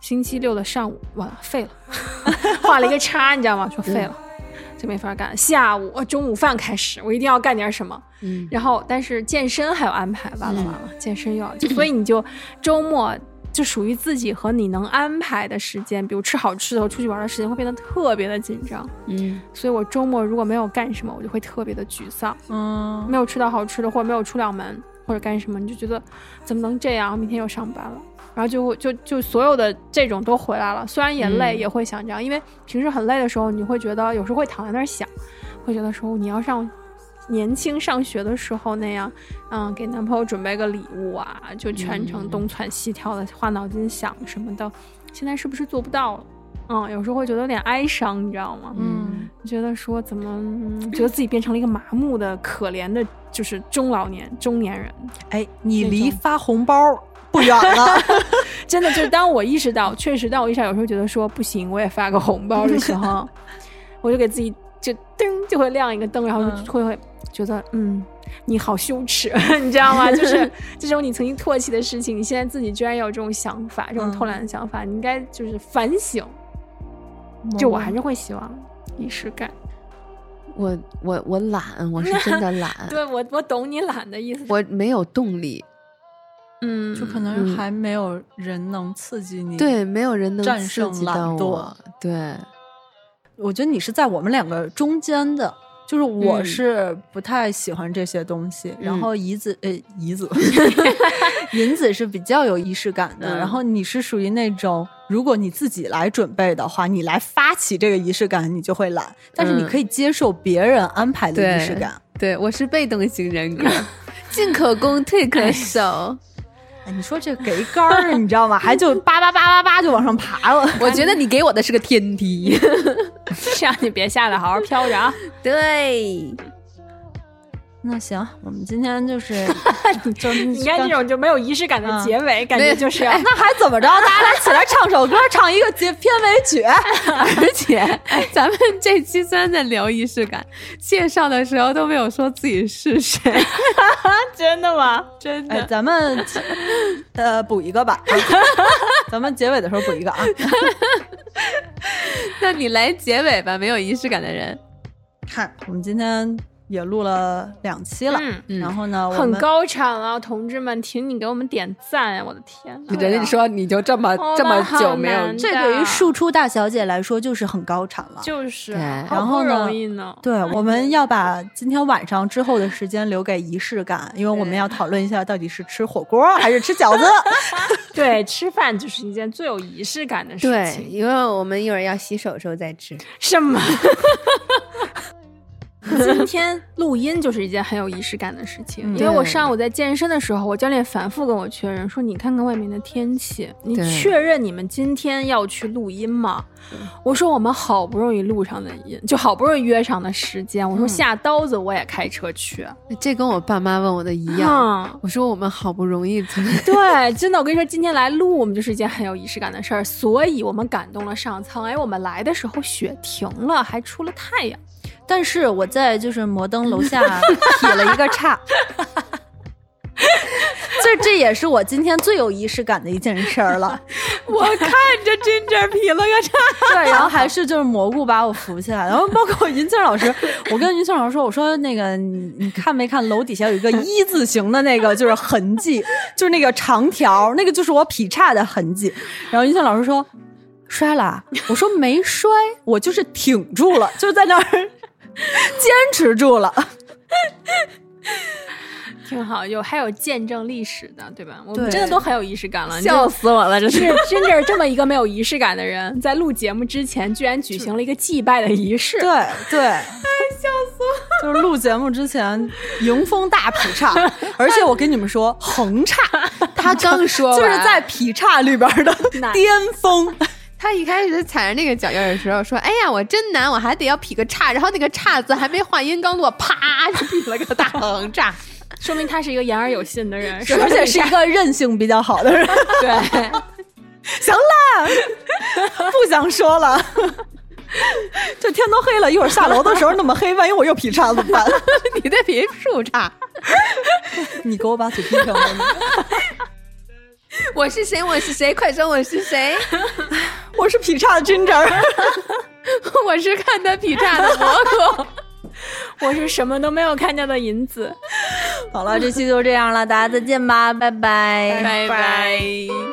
星期六的上午完了废了，[laughs] 画了一个叉，你知道吗？说废了。就没法干。下午呃中午饭开始，我一定要干点什么。嗯然后，但是健身还有安排，完了完了，健身又要，所以你就周末就属于自己和你能安排的时间，比如吃好吃的和出去玩的时间会变得特别的紧张。嗯所以我周末如果没有干什么，我就会特别的沮丧。嗯没有吃到好吃的，或者没有出了门，或者干什么，你就觉得怎么能这样？明天又上班了，然后就会就就所有的这种都回来了。虽然也累，嗯也会想这样，因为平时很累的时候，你会觉得有时候会躺在那儿想，会觉得说你要上年轻上学的时候那样，嗯，给男朋友准备个礼物啊，就全程嗯东窜西跳的，花脑筋想什么的，现在是不是做不到了？嗯，有时候会觉得有点哀伤，你知道吗？嗯觉得说怎么、嗯、觉得自己变成了一个麻木的、可怜的，就是中老年中年人。哎，你离发红包不远了。[laughs] 真的就是当我意识到，确实当我意识到有时候觉得说不行，我也发个红包的时候，[laughs] 我就给自己就噔就会亮一个灯，然后嗯就会会觉得嗯。你好羞耻，[laughs] 你知道吗？[laughs] 就是这种你曾经唾弃的事情，你现在自己居然有这种想法，这种嗯偷懒的想法，你应该就是反省。就我还是会希望仪式感。我我我懒，我是真的懒，[laughs] 对我我懂你懒的意思。我没有动力，嗯，就可能还没有人能刺激你。对，没有人能战刺激胜懒惰到我，对，我觉得你是在我们两个中间的，就是我嗯。是不太喜欢这些东西，然嗯。后怡子呃怡子，[laughs] 银子是比较有仪式感的，嗯。然后你是属于那种如果你自己来准备的话，你来发起这个仪式感，你就会懒，但是你嗯。可以接受别人安排的仪式感。对我是被动型人格，[laughs] 进可攻，退可守。哎，你说这给杆儿，你知道吗？还就叭叭叭叭叭就往上爬了。我觉得你给我的是个天梯。[laughs] 这样你别下来，好好飘着啊！对，那行，我们今天就是 [laughs] 就你看这种就没有仪式感的结尾，感觉就是 [laughs] 要那还怎么着？大家来起来唱首歌，唱一个结片尾曲。[laughs] 而且咱们这期虽然在聊仪式感，介绍的时候都没有说自己是谁。真的吗？真哎，咱们呃补一个吧，咱们结尾的时候补一个啊。那你来结尾吧，没有仪式感的人。看，我们今天也录了两期了，然后呢，我很高产啊，同志们，请你给我们点赞呀！我的天哪，人家说你就这么哦这么久没有难，这对于庶出大小姐来说就是很高产了。就是对然后呢容易呢，对，我们要把今天晚上之后的时间留给仪式感，因为我们要讨论一下到底是吃火锅还是吃饺子。[laughs] 对，吃饭就是一件最有仪式感的事对，情。因为我们一会儿要洗手的时候再吃。什么？今天录音就是一件很有仪式感的事情，嗯因为我上午在健身的时候，我教练反复跟我确认说：“你看看外面的天气，你确认你们今天要去录音吗？”我说：“我们好不容易录上的音，就好不容易约上的时间。”我说：“下刀子我也开车去。这跟我爸妈问我的一样。嗯我说我们好不容易才 [laughs] 对，真的，我跟你说，今天来录我们就是一件很有仪式感的事儿，所以我们感动了上苍。哎，我们来的时候雪停了，还出了太阳。但是我在就是摩登楼下 [laughs] 劈了一个叉，[laughs] 这这也是我今天最有仪式感的一件事儿了。[laughs] 我看着 Ginger 劈了个叉。对，然后还是就是蘑菇把我扶起来，然后包括云清老师，我跟云清老师说，我说那个你你看没看楼底下有一个一字形的那个就是痕迹，就是那个长条，那个就是我劈叉的痕迹。然后云清老师说摔了啊，我说没摔，我就是挺住了，就在那儿 [laughs] 坚持住了。[laughs] 挺好，有还有见证历史的，对吧？我们真的都很有仪式感了。笑死我了，这 [laughs] 是真正这么一个没有仪式感的人，在录节目之前，居然举行了一个祭拜的仪式。对对，哎笑死我！就是录节目之前迎风大劈叉，而且我跟你们说，横叉，他刚说就是在劈叉里边的巅峰。他一开始踩着那个脚印的时候说：“哎呀，我真难，我还得要劈个叉。”然后那个叉字还没话音刚落，啪就劈了个大横叉。说明他是一个言而有信的人，[laughs] 而且是一个韧性比较好的人。对。[laughs] 行了，不想说了。这天都黑了，一会儿下楼的时候那么黑，万一我又劈叉怎么办？[laughs] 你得劈竖叉。你给我把嘴闭上吧！我是谁？我是谁？快说我是谁？我是劈叉的 Ginger。[laughs] 我是看他劈叉的蘑菇。[laughs] 我是什么都没有看见的银子，[laughs] 好了，这期就这样了，大家再见吧，拜拜，拜拜。